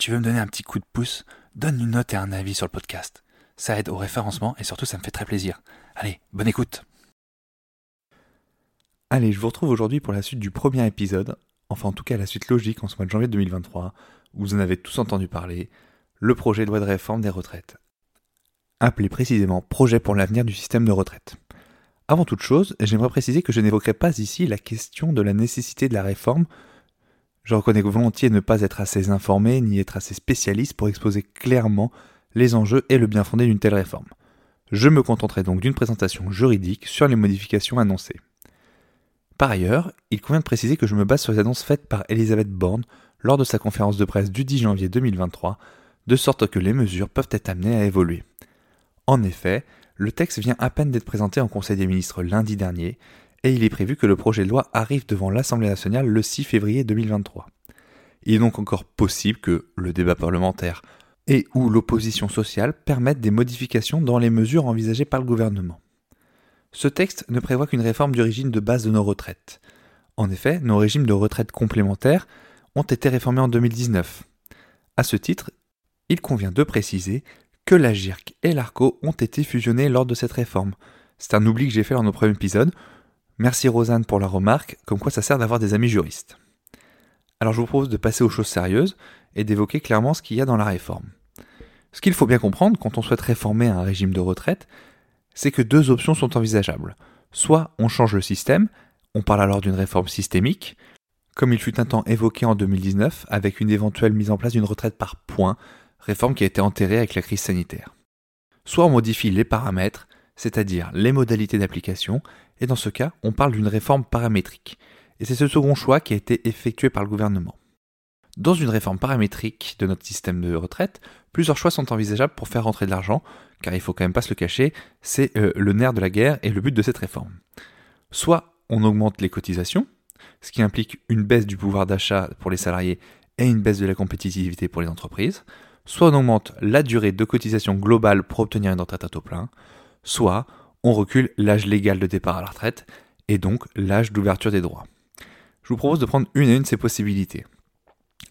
Tu veux me donner un petit coup de pouce, donne une note et un avis sur le podcast. Ça aide au référencement et surtout ça me fait très plaisir. Allez, bonne écoute. Allez, je vous retrouve aujourd'hui pour la suite du premier épisode, enfin en tout cas la suite logique en ce mois de janvier 2023, où vous en avez tous entendu parler, le projet de loi de réforme des retraites. Appelé précisément Projet pour l'avenir du système de retraite. Avant toute chose, j'aimerais préciser que je n'évoquerai pas ici la question de la nécessité de la réforme. Je reconnais volontiers ne pas être assez informé ni être assez spécialiste pour exposer clairement les enjeux et le bien fondé d'une telle réforme. Je me contenterai donc d'une présentation juridique sur les modifications annoncées. Par ailleurs, il convient de préciser que je me base sur les annonces faites par Elisabeth Borne lors de sa conférence de presse du 10 janvier 2023, de sorte que les mesures peuvent être amenées à évoluer. En effet, le texte vient à peine d'être présenté en Conseil des ministres lundi dernier, et il est prévu que le projet de loi arrive devant l'Assemblée nationale le 6 février 2023. Il est donc encore possible que le débat parlementaire et ou l'opposition sociale permettent des modifications dans les mesures envisagées par le gouvernement. Ce texte ne prévoit qu'une réforme du régime de base de nos retraites. En effet, nos régimes de retraite complémentaires ont été réformés en 2019. À ce titre, il convient de préciser que la GIRC et l'ARCO ont été fusionnés lors de cette réforme. C'est un oubli que j'ai fait dans nos premiers épisodes. Merci Rosanne pour la remarque, comme quoi ça sert d'avoir des amis juristes. Alors je vous propose de passer aux choses sérieuses et d'évoquer clairement ce qu'il y a dans la réforme. Ce qu'il faut bien comprendre quand on souhaite réformer un régime de retraite, c'est que deux options sont envisageables. Soit on change le système, on parle alors d'une réforme systémique, comme il fut un temps évoqué en 2019 avec une éventuelle mise en place d'une retraite par points, réforme qui a été enterrée avec la crise sanitaire. Soit on modifie les paramètres, c'est-à-dire les modalités d'application, et dans ce cas, on parle d'une réforme paramétrique. Et c'est ce second choix qui a été effectué par le gouvernement. Dans une réforme paramétrique de notre système de retraite, plusieurs choix sont envisageables pour faire rentrer de l'argent, car il faut quand même pas se le cacher, c'est euh, le nerf de la guerre et le but de cette réforme. Soit on augmente les cotisations, ce qui implique une baisse du pouvoir d'achat pour les salariés et une baisse de la compétitivité pour les entreprises, soit on augmente la durée de cotisation globale pour obtenir une retraite à taux plein, soit on recule l'âge légal de départ à la retraite et donc l'âge d'ouverture des droits. Je vous propose de prendre une à une de ces possibilités.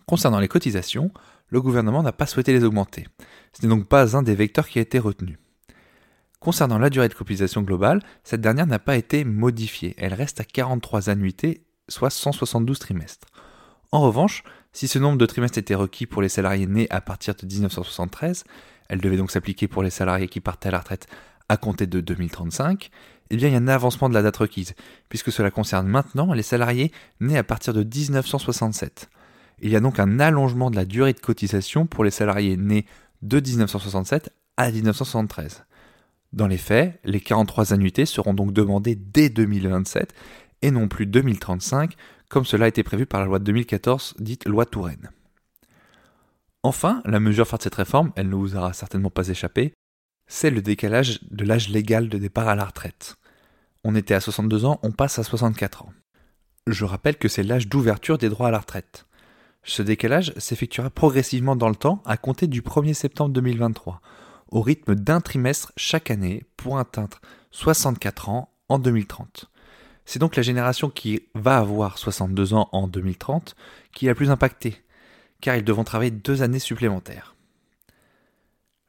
Concernant les cotisations, le gouvernement n'a pas souhaité les augmenter. Ce n'est donc pas un des vecteurs qui a été retenu. Concernant la durée de cotisation globale, cette dernière n'a pas été modifiée. Elle reste à 43 annuités, soit 172 trimestres. En revanche, si ce nombre de trimestres était requis pour les salariés nés à partir de 1973, elle devait donc s'appliquer pour les salariés qui partaient à la retraite à compter de 2035, eh bien il y a un avancement de la date requise, puisque cela concerne maintenant les salariés nés à partir de 1967. Il y a donc un allongement de la durée de cotisation pour les salariés nés de 1967 à 1973. Dans les faits, les 43 annuités seront donc demandées dès 2027 et non plus 2035, comme cela a été prévu par la loi de 2014 dite loi Touraine. Enfin, la mesure phare de cette réforme, elle ne vous aura certainement pas échappé, c'est le décalage de l'âge légal de départ à la retraite. On était à 62 ans, on passe à 64 ans. Je rappelle que c'est l'âge d'ouverture des droits à la retraite. Ce décalage s'effectuera progressivement dans le temps à compter du 1er septembre 2023, au rythme d'un trimestre chaque année pour atteindre 64 ans en 2030. C'est donc la génération qui va avoir 62 ans en 2030 qui est la plus impactée, car ils devront travailler deux années supplémentaires.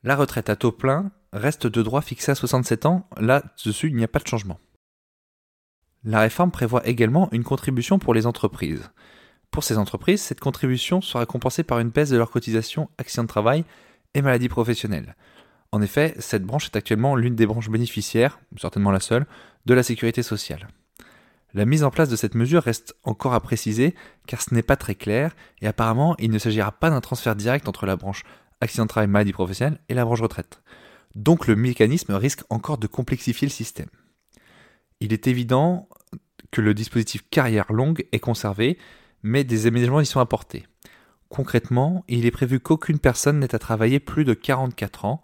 La retraite à taux plein reste de droit fixé à 67 ans, là-dessus il n'y a pas de changement. La réforme prévoit également une contribution pour les entreprises. Pour ces entreprises, cette contribution sera compensée par une baisse de leur cotisation accident de travail et maladie professionnelle. En effet, cette branche est actuellement l'une des branches bénéficiaires, certainement la seule, de la sécurité sociale. La mise en place de cette mesure reste encore à préciser car ce n'est pas très clair et apparemment il ne s'agira pas d'un transfert direct entre la branche accident de travail maladie professionnelle et la branche retraite. Donc le mécanisme risque encore de complexifier le système. Il est évident que le dispositif carrière longue est conservé, mais des aménagements y sont apportés. Concrètement, il est prévu qu'aucune personne n'ait à travailler plus de 44 ans.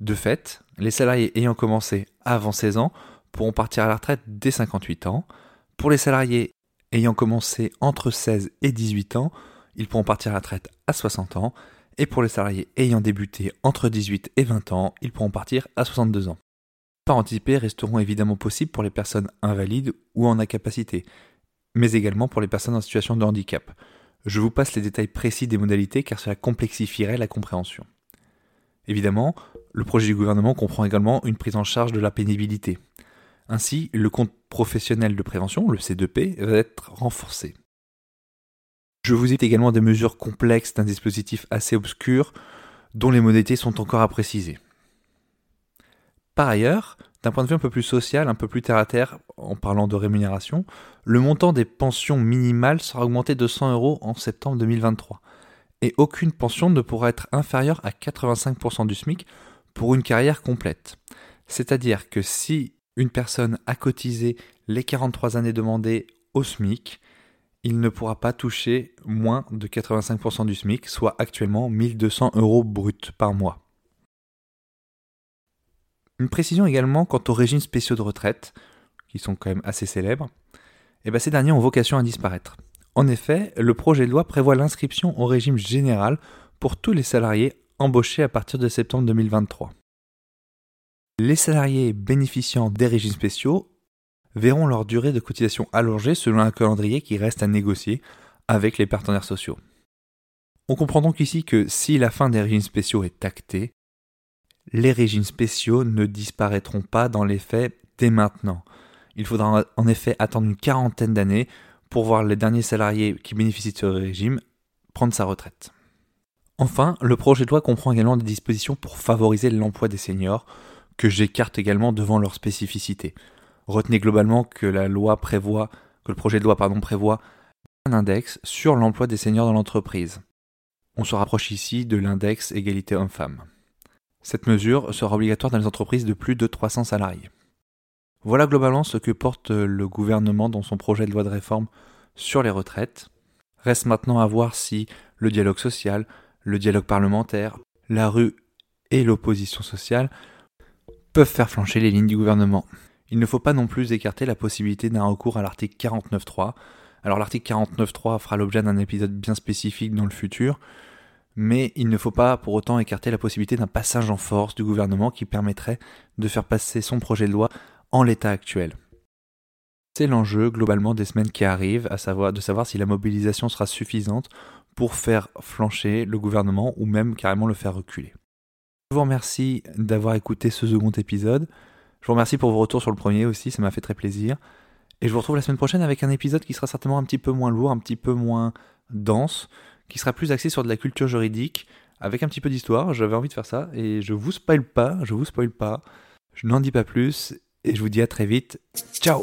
De fait, les salariés ayant commencé avant 16 ans pourront partir à la retraite dès 58 ans. Pour les salariés ayant commencé entre 16 et 18 ans, ils pourront partir à la retraite à 60 ans. Et pour les salariés ayant débuté entre 18 et 20 ans, ils pourront partir à 62 ans. Pas anticipés resteront évidemment possibles pour les personnes invalides ou en incapacité, mais également pour les personnes en situation de handicap. Je vous passe les détails précis des modalités car cela complexifierait la compréhension. Évidemment, le projet du gouvernement comprend également une prise en charge de la pénibilité. Ainsi, le compte professionnel de prévention, le C2P, va être renforcé. Je vous ai également des mesures complexes d'un dispositif assez obscur dont les modalités sont encore à préciser. Par ailleurs, d'un point de vue un peu plus social, un peu plus terre à terre, en parlant de rémunération, le montant des pensions minimales sera augmenté de 100 euros en septembre 2023. Et aucune pension ne pourra être inférieure à 85% du SMIC pour une carrière complète. C'est-à-dire que si une personne a cotisé les 43 années demandées au SMIC, il ne pourra pas toucher moins de 85% du SMIC, soit actuellement 1200 euros brut par mois. Une précision également quant aux régimes spéciaux de retraite, qui sont quand même assez célèbres. Eh ben, ces derniers ont vocation à disparaître. En effet, le projet de loi prévoit l'inscription au régime général pour tous les salariés embauchés à partir de septembre 2023. Les salariés bénéficiant des régimes spéciaux verront leur durée de cotisation allongée selon un calendrier qui reste à négocier avec les partenaires sociaux. On comprend donc ici que si la fin des régimes spéciaux est actée, les régimes spéciaux ne disparaîtront pas dans les faits dès maintenant. Il faudra en effet attendre une quarantaine d'années pour voir les derniers salariés qui bénéficient de ce régime prendre sa retraite. Enfin, le projet de loi comprend également des dispositions pour favoriser l'emploi des seniors, que j'écarte également devant leur spécificité. Retenez globalement que la loi prévoit, que le projet de loi pardon, prévoit un index sur l'emploi des seniors dans l'entreprise. On se rapproche ici de l'index égalité homme-femme. Cette mesure sera obligatoire dans les entreprises de plus de 300 salariés. Voilà globalement ce que porte le gouvernement dans son projet de loi de réforme sur les retraites. Reste maintenant à voir si le dialogue social, le dialogue parlementaire, la rue et l'opposition sociale peuvent faire flancher les lignes du gouvernement. Il ne faut pas non plus écarter la possibilité d'un recours à l'article 49.3. Alors l'article 49.3 fera l'objet d'un épisode bien spécifique dans le futur, mais il ne faut pas pour autant écarter la possibilité d'un passage en force du gouvernement qui permettrait de faire passer son projet de loi en l'état actuel. C'est l'enjeu globalement des semaines qui arrivent, à savoir de savoir si la mobilisation sera suffisante pour faire flancher le gouvernement ou même carrément le faire reculer. Je vous remercie d'avoir écouté ce second épisode. Je vous remercie pour vos retours sur le premier aussi, ça m'a fait très plaisir. Et je vous retrouve la semaine prochaine avec un épisode qui sera certainement un petit peu moins lourd, un petit peu moins dense, qui sera plus axé sur de la culture juridique, avec un petit peu d'histoire. J'avais envie de faire ça et je vous spoil pas, je vous spoil pas. Je n'en dis pas plus et je vous dis à très vite. Ciao